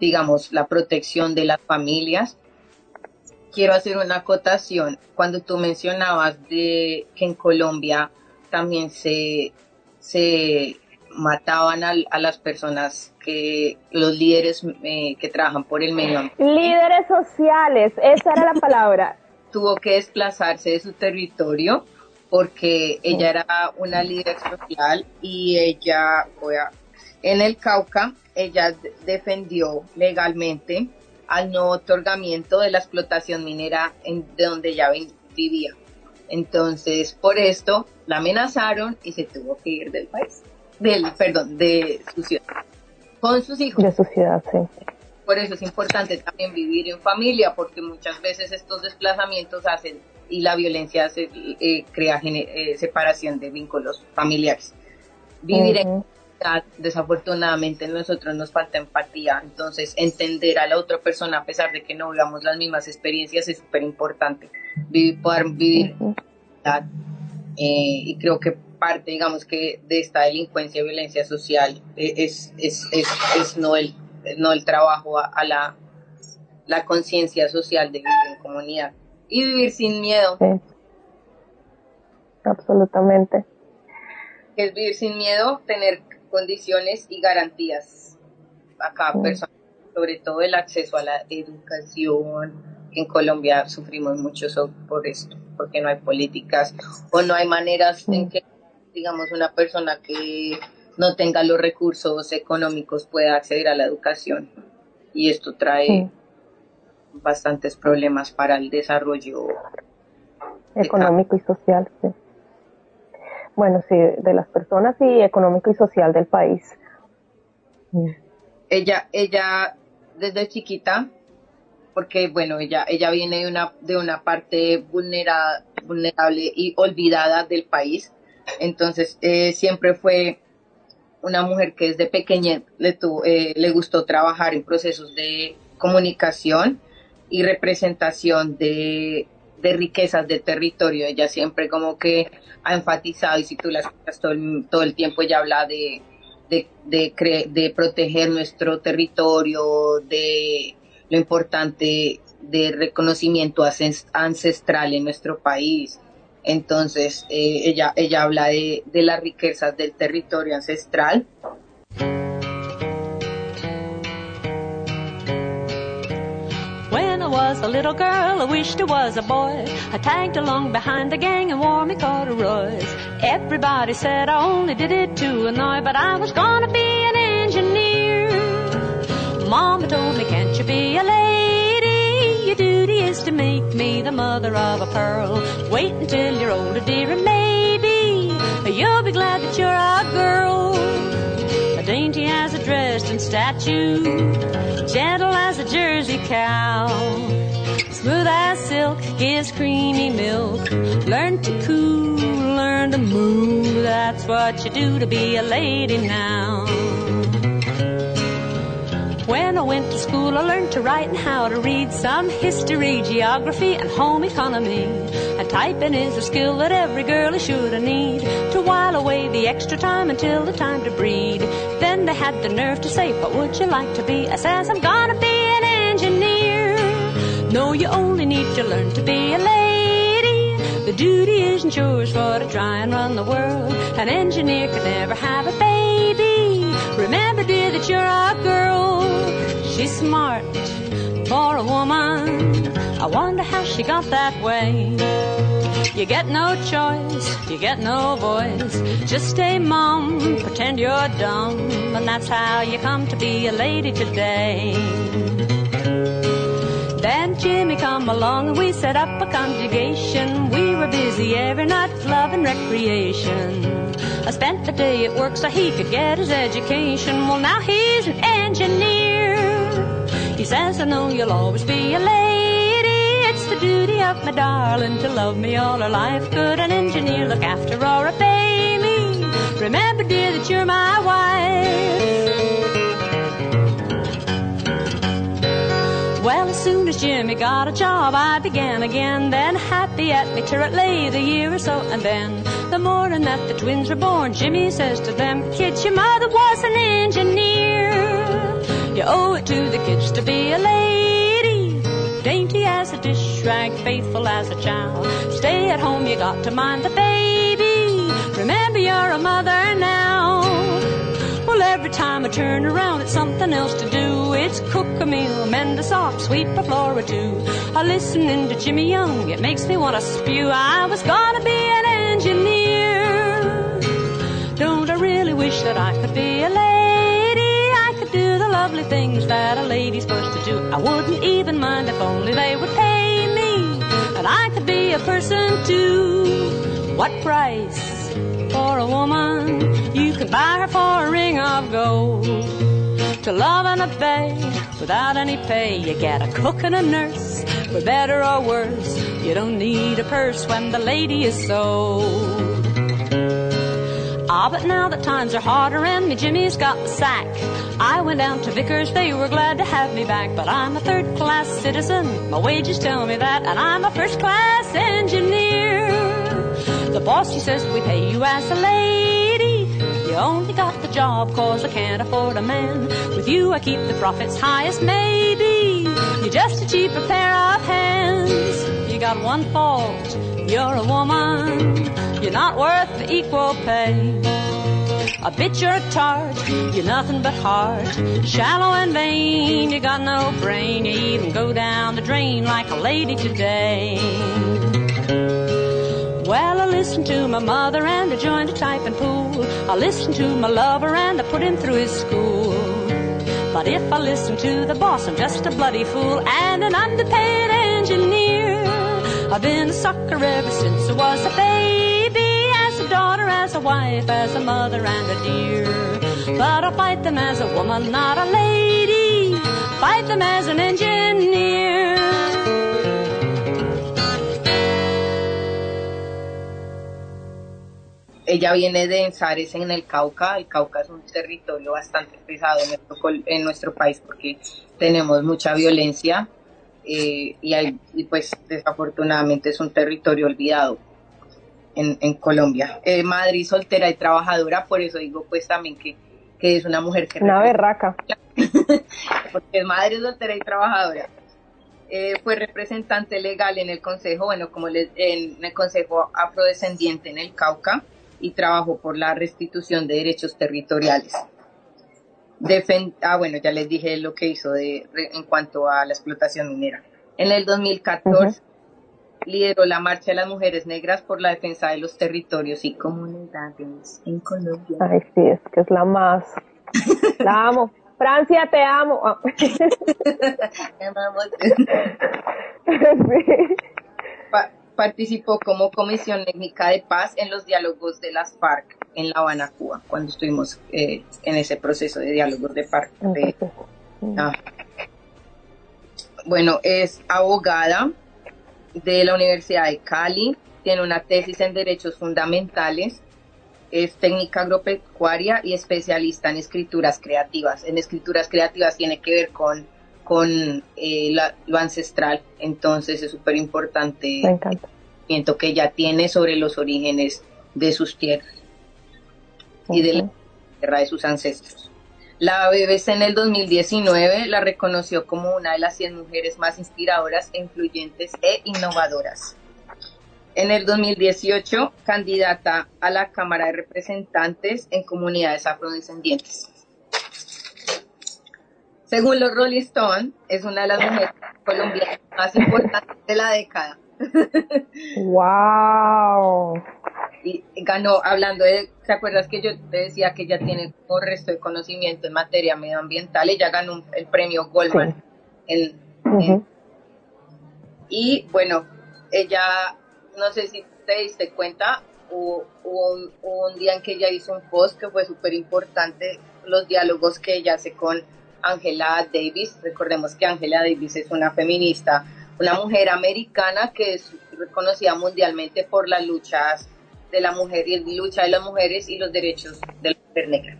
Speaker 4: digamos, la protección de las familias quiero hacer una acotación. Cuando tú mencionabas de que en Colombia también se, se mataban a, las personas que los líderes eh, que trabajan por el medio ambiente.
Speaker 5: Líderes sociales, esa era la palabra.
Speaker 4: Tuvo que desplazarse de su territorio porque ella era una líder social y ella, en el Cauca, ella defendió legalmente al no otorgamiento de la explotación minera en, de donde ya vivía. Entonces, por esto la amenazaron y se tuvo que ir del país, del, perdón, de su ciudad, con sus hijos.
Speaker 5: De su ciudad, sí.
Speaker 4: Por eso es importante también vivir en familia, porque muchas veces estos desplazamientos hacen y la violencia se, eh, crea eh, separación de vínculos familiares. Vivir en desafortunadamente nosotros nos falta empatía, entonces entender a la otra persona a pesar de que no vivamos las mismas experiencias es súper importante, poder vivir eh, y creo que parte digamos que de esta delincuencia y violencia social eh, es, es, es, no, el, no el trabajo a, la, la conciencia social de vivir en comunidad. Y vivir sin miedo.
Speaker 5: Absolutamente.
Speaker 4: Es vivir sin miedo, tener condiciones y garantías a cada persona, sobre todo el acceso a la educación, en Colombia sufrimos mucho por esto, porque no hay políticas o no hay maneras en que, digamos, una persona que no tenga los recursos económicos pueda acceder a la educación. Y esto trae bastantes problemas para el desarrollo
Speaker 5: económico y social. Sí. Bueno, sí, de las personas y económico y social del país.
Speaker 4: Ella, ella desde chiquita, porque bueno, ella, ella viene de una, de una parte vulnerada, vulnerable y olvidada del país. Entonces, eh, siempre fue una mujer que desde pequeña le, eh, le gustó trabajar en procesos de comunicación y representación de, de riquezas de territorio. Ella siempre como que ha enfatizado, y si tú la escuchas todo el, todo el tiempo, ella habla de, de, de, de proteger nuestro territorio, de lo importante de reconocimiento ancestral en nuestro país. Entonces, eh, ella, ella habla de, de las riquezas del territorio ancestral
Speaker 8: was a little girl, I wished I was a boy. I tagged along behind the gang and wore me corduroys. Everybody said I only did it to annoy, but I was gonna be an engineer. Mama told me, can't you be a lady? Your duty is to make me the mother of a pearl. Wait until you're older, dear, and maybe you'll be glad that you're a girl dainty as a Dresden statue, gentle as a Jersey cow, smooth as silk, gives creamy milk. Learn to coo, learn to moo. That's what you do to be a lady now. When I went to school, I learned to write and how to read some history, geography, and home economy. Typing is a skill that every girl is sure to need to while away the extra time until the time to breed. Then they had the nerve to say, What would you like to be? I says, I'm gonna be an engineer. No, you only need to learn to be a lady. The duty isn't yours for to try and run the world. An engineer could never have a baby. Remember, dear, that you're a girl. She's smart for a woman. I wonder how she got that way. You get no choice, you get no voice. Just stay mum, pretend you're dumb, and that's how you come to be a lady today. Then Jimmy come along and we set up a conjugation. We were busy every night, love and recreation. I spent the day at work so he could get his education. Well, now he's an engineer. He says, I know you'll always be a lady. It's the duty of my darling to love me all her life. Could an engineer look after or obey me? Remember, dear, that you're my wife. Well, as soon as Jimmy got a job, I began again. Then happy at me it lay the year or so. And then the morning that the twins were born, Jimmy says to them, Kids, your mother was an engineer. You owe it to the kids to be a lady. Dainty as a dish rag, faithful as a child. Stay at home, you got to mind the baby. Remember you're a mother now. Well, every time I turn around, it's something else to do. It's cook a meal, mend a sock, sweep a floor or two. I listening to Jimmy Young, it makes me want to spew. I was gonna be an engineer. Don't I really wish that I could be a lady? Lovely things that a lady's supposed to do. I wouldn't even mind if only they would pay me. And I could be a person too. What price? for a woman. You can buy her for a ring of gold. To love and obey without any pay. You get a cook and a nurse, for better or worse. You don't need a purse when the lady is sold. Ah, but now that times are harder and me Jimmy's got the sack. I went down to Vickers, they were glad to have me back. But I'm a third class citizen, my wages tell me that. And I'm a first class engineer. The boss, he says, we pay you as a lady. You only got the job cause I can't afford a man. With you, I keep the profits highest, maybe. You're just a cheaper pair of hands. You got one fault, you're a woman. You're not worth equal pay. A bitch or a tart, you're nothing but heart. Shallow and vain, you got no brain. You even go down the drain like a lady today. Well, I listened to my mother and I joined a typing pool. I listened to my lover and I put him through his school. But if I listen to the boss, I'm just a bloody fool and an underpaid. I've been a sucker ever since I was a baby, as a daughter, as a wife, as a mother and a dear. But I'll fight them as a woman, not a lady. Fight them as an engineer.
Speaker 4: Ella viene de Ensares en el Cauca. El Cauca es un territorio bastante pesado en nuestro, en nuestro país porque tenemos mucha violencia eh, y, hay- y pues desafortunadamente es un territorio olvidado en, en Colombia. Eh, madre soltera y trabajadora, por eso digo pues también que, que es una mujer que
Speaker 5: Una berraca.
Speaker 4: porque es madre soltera y trabajadora. Eh, fue representante legal en el Consejo, bueno, como les, en el Consejo Afrodescendiente en el Cauca y trabajó por la restitución de derechos territoriales. Defen- ah, bueno, ya les dije lo que hizo de, re- en cuanto a la explotación minera. En el 2014 lideró la Marcha de las Mujeres Negras por la defensa de los territorios y comunidades en Colombia.
Speaker 5: Ay, sí, es que es la más. La amo. Francia, te amo. Ah. Sí.
Speaker 4: Pa- participó como Comisión Técnica de Paz en los diálogos de las FARC en La Habana, Cuba, cuando estuvimos eh, en ese proceso de diálogos de FARC. de- Ah. Bueno, es abogada de la Universidad de Cali, tiene una tesis en Derechos Fundamentales, es técnica agropecuaria y especialista en escrituras creativas. En escrituras creativas tiene que ver con, con eh, la- lo ancestral, entonces es súper importante
Speaker 5: encanta.
Speaker 4: conocimiento que ella tiene sobre los orígenes de sus tierras y de la tierra de sus ancestros. La BBC en el 2019 la reconoció como una de las 100 mujeres más inspiradoras, influyentes e innovadoras. En el 2018, candidata a la Cámara de Representantes en comunidades afrodescendientes. Según los Rolling Stone, es una de las mujeres colombianas más importantes de la década.
Speaker 5: Wow.
Speaker 4: y ganó hablando de, ¿te acuerdas que yo te decía que ella tiene un resto de conocimiento en materia medioambiental? Ella ganó un- el premio Goldman. en- en- y bueno, ella, no sé si te diste cuenta, hubo, hubo un, hubo un día en que ella hizo un post que fue súper importante, los diálogos que ella hace con Angela Davis. Recordemos que Angela Davis es una feminista, una mujer americana que es reconocida mundialmente por las luchas de la mujer y la lucha de las mujeres y los derechos de la mujer negra.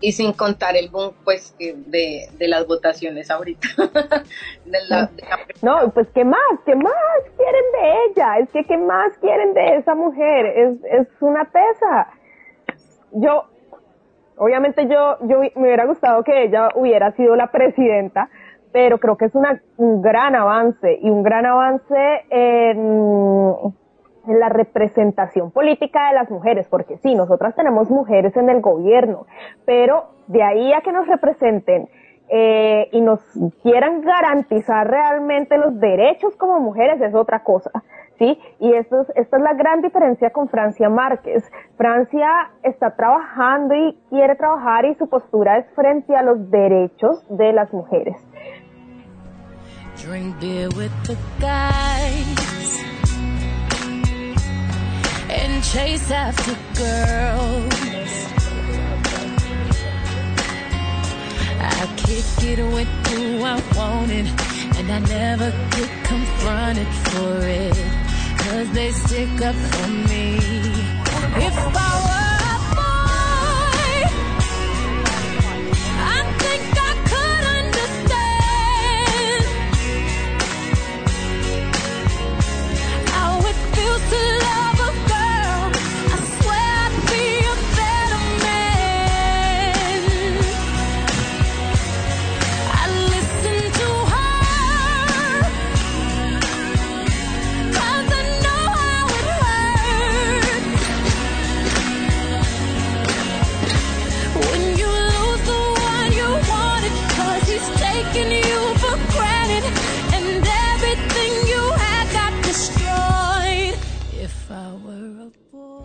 Speaker 4: Y sin contar el boom pues de, de las votaciones ahorita. De la- de la-
Speaker 5: No, pues ¿qué más? ¿Qué más quieren de ella? Es que ¿qué más quieren de esa mujer? Es, es una tesa. Yo, obviamente yo, yo me hubiera gustado que ella hubiera sido la presidenta, pero creo que es una, un gran avance y un gran avance en, en la representación política de las mujeres, porque sí, nosotras tenemos mujeres en el gobierno, pero de ahí a que nos representen eh, y nos quieran garantizar realmente los derechos como mujeres es otra cosa. ¿Sí? Y esto es, esta es la gran diferencia con Francia Márquez. Francia está trabajando y quiere trabajar y su postura es frente a los derechos de las mujeres.
Speaker 3: Drink beer with the guys and chase after girls. I kick it with who I wanted, and I never get confronted for it. Cause they stick up for me. If I were a boy, I think I could understand how it feels to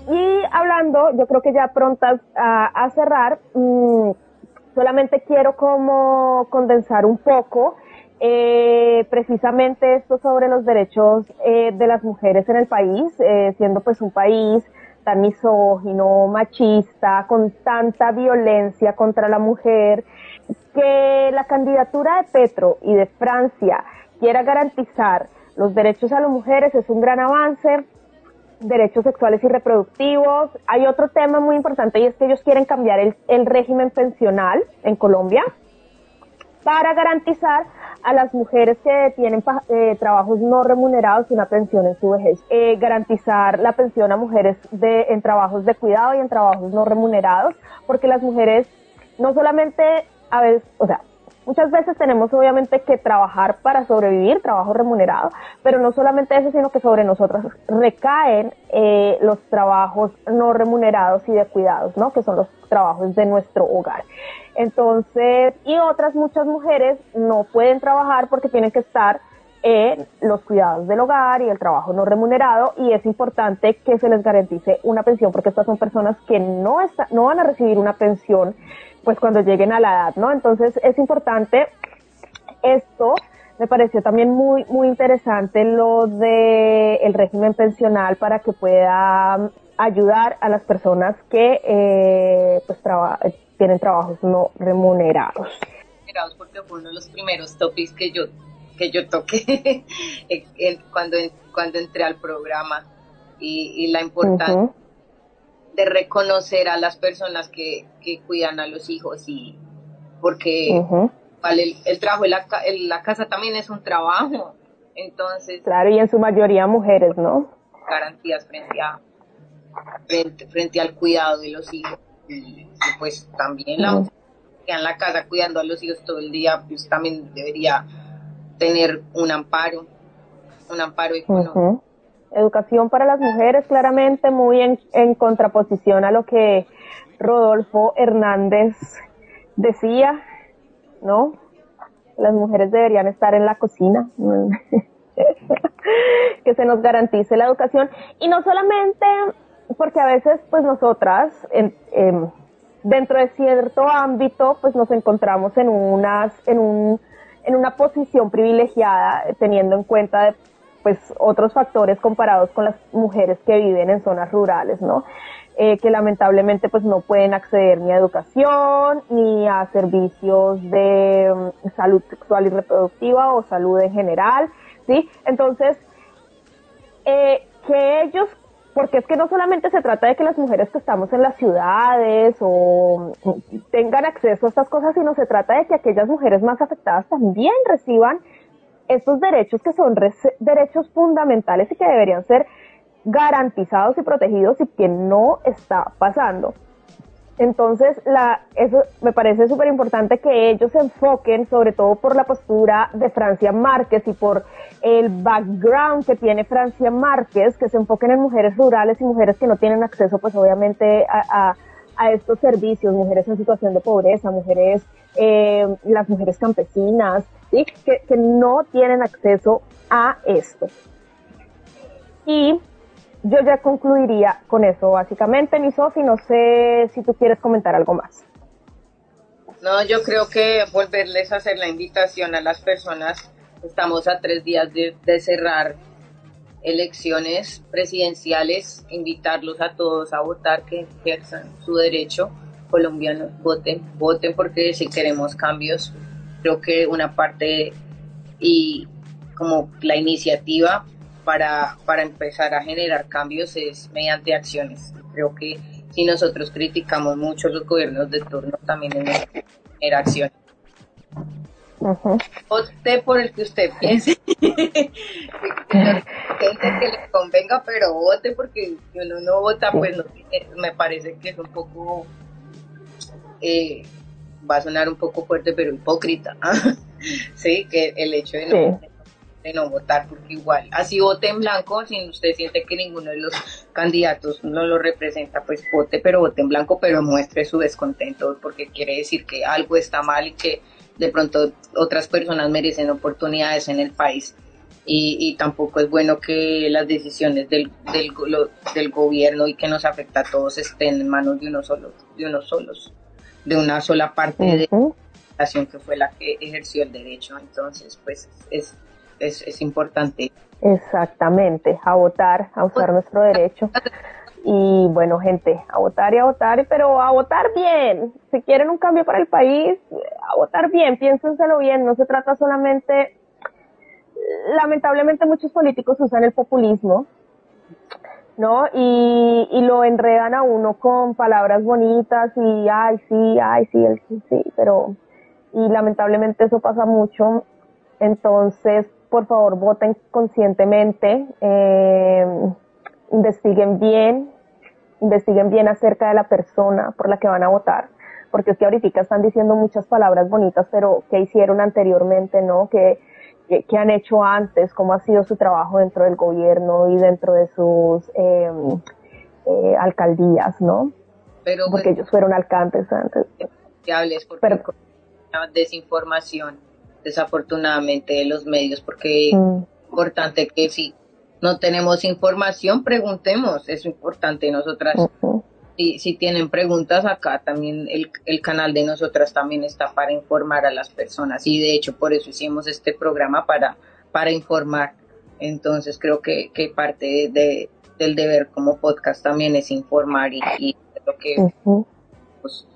Speaker 5: Y hablando, yo creo que ya prontas a, cerrar, mm, solamente quiero como condensar un poco eh, precisamente esto sobre los derechos eh, de las mujeres en el país, eh, siendo pues un país tan misógino, machista, con tanta violencia contra la mujer, que la candidatura de Petro y de Francia quiera garantizar los derechos a las mujeres es un gran avance, derechos sexuales y reproductivos. Hay otro tema muy importante y es que ellos quieren cambiar el, el régimen pensional en Colombia para garantizar a las mujeres que tienen eh, trabajos no remunerados una pensión en su vejez. Eh, garantizar la pensión a mujeres de, en trabajos de cuidado y en trabajos no remunerados, porque las mujeres no solamente a veces, o sea, Muchas veces tenemos obviamente que trabajar para sobrevivir, trabajo remunerado, pero no solamente eso, sino que sobre nosotras recaen eh, los trabajos no remunerados y de cuidados, ¿no? Que son los trabajos de nuestro hogar. Entonces, y otras muchas mujeres no pueden trabajar porque tienen que estar en los cuidados del hogar y el trabajo no remunerado y es importante que se les garantice una pensión porque estas son personas que no, no van a recibir una pensión pues cuando lleguen a la edad, ¿no? Entonces es importante esto. Me pareció también muy, muy interesante lo de el régimen pensional para que pueda ayudar a las personas que eh, pues tienen trabajos no remunerados.
Speaker 4: Porque fue uno de los primeros topics que yo que yo toqué cuando cuando entré al programa y, la importancia de reconocer a las personas que, que cuidan a los hijos y porque el, trabajo en la, la casa también es un trabajo. Entonces.
Speaker 5: Claro, y en su mayoría mujeres, ¿no?
Speaker 4: Garantías frente a frente, al cuidado de los hijos. Y, pues también la que en la casa cuidando a los hijos todo el día, pues también debería tener un amparo, un amparo económico
Speaker 5: educación para las mujeres, claramente muy en, contraposición a lo que Rodolfo Hernández decía, ¿no? Las mujeres deberían estar en la cocina, que se nos garantice la educación y no solamente porque a veces pues nosotras en, dentro de cierto ámbito pues nos encontramos en unas en un en una posición privilegiada teniendo en cuenta pues otros factores comparados con las mujeres que viven en zonas rurales, ¿no? Eh, que lamentablemente pues no pueden acceder ni a educación ni a servicios de mm, salud sexual y reproductiva o salud en general, ¿sí? Entonces, eh, que ellos, porque es que no solamente se trata de que las mujeres que estamos en las ciudades o mm, tengan acceso a estas cosas, sino se trata de que aquellas mujeres más afectadas también reciban estos derechos que son derechos fundamentales y que deberían ser garantizados y protegidos y que no está pasando. Entonces, la, eso me parece súper importante que ellos se enfoquen, sobre todo por la postura de Francia Márquez y por el background que tiene Francia Márquez, que se enfoquen en mujeres rurales y mujeres que no tienen acceso, pues obviamente, a, a, estos servicios, mujeres en situación de pobreza, mujeres, eh, las mujeres campesinas, que, no tienen acceso a esto. Y yo ya concluiría con eso, básicamente, mi Sofi, no sé si tú quieres comentar algo más.
Speaker 4: No, yo creo que volverles a hacer la invitación a las personas, estamos a tres días de, de cerrar elecciones presidenciales, invitarlos a todos a votar, que ejerzan su derecho colombiano, voten, voten porque si queremos cambios, creo que una parte y como la iniciativa para, para empezar a generar cambios es mediante acciones. Creo que si nosotros criticamos mucho los gobiernos de turno, también es generar acciones. Vote por el que usted piense. que, le convenga, pero vote porque si uno no vota, pues no, me parece que es un poco eh, va a sonar un poco fuerte, pero hipócrita. sí, que el hecho de no, de no votar, porque igual, así vote en blanco, si usted siente que ninguno de los candidatos no lo representa, pues vote, pero vote en blanco, pero muestre su descontento, porque quiere decir que algo está mal y que de pronto otras personas merecen oportunidades en el país. y, y tampoco es bueno que las decisiones del, del, lo- del gobierno y que nos afecta a todos estén en manos de unos solos, de unos solos, de una sola parte de la nación que fue la que ejerció el derecho. Entonces, pues es, es, es importante.
Speaker 5: Exactamente, a votar, a usar nuestro derecho. Y bueno, gente, a votar y a votar, pero a votar bien. Si quieren un cambio para el país, a votar bien, piénsenselo bien. No se trata solamente, lamentablemente muchos políticos usan el populismo, ¿no? Y, y lo enredan a uno con palabras bonitas y, ay, sí, ay, sí, el sí, pero, y lamentablemente eso pasa mucho. Entonces, por favor, voten conscientemente, eh, investiguen bien, investiguen bien acerca de la persona por la que van a votar, porque es que ahorita están diciendo muchas palabras bonitas, pero ¿qué hicieron anteriormente, no? ¿Qué, qué, qué han hecho antes? ¿Cómo ha sido su trabajo dentro del gobierno y dentro de sus eh, eh, alcaldías, no?
Speaker 4: Pero
Speaker 5: Porque ellos fueron alcaldes antes.
Speaker 4: que hables porque
Speaker 5: Pero-
Speaker 4: desinformación, desafortunadamente, de los medios, porque
Speaker 5: Mm,
Speaker 4: es importante que si no tenemos información, preguntemos. Es importante nosotras.
Speaker 5: ujú.
Speaker 4: Si, si tienen preguntas acá, también el, el canal de nosotras también está para informar a las personas. Y de hecho, por eso hicimos este programa para, para informar. Entonces, creo que, que parte de, de- del deber como podcast también es informar y, y lo que
Speaker 5: Ujú.
Speaker 4: pues,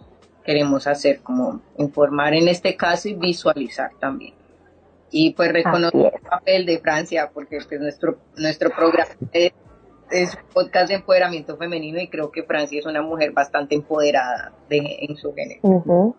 Speaker 4: queremos hacer, como informar en este caso y visualizar también. Y pues reconocer el papel de Francia, porque pues, nuestro, nuestro programa es, es un podcast de empoderamiento femenino y creo que Francia es una mujer bastante empoderada de, en su género.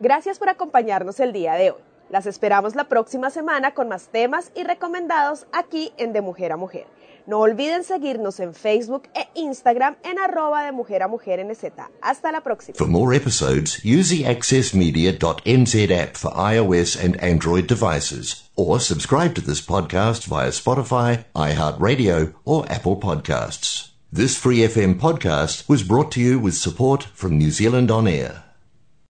Speaker 2: Gracias por acompañarnos el día de hoy. Las esperamos la próxima semana con más temas y recomendados aquí en De Mujer a Mujer. No olviden seguirnos en Facebook e Instagram en arroba de Mujer a Mujer NZ. Hasta la próxima.
Speaker 9: For more episodes, use the accessmedia.nz app for iOS and Android devices, or subscribe to this podcast via Spotify, iHeartRadio, or Apple Podcasts. This Free FM podcast was brought to you with support from New Zealand On Air.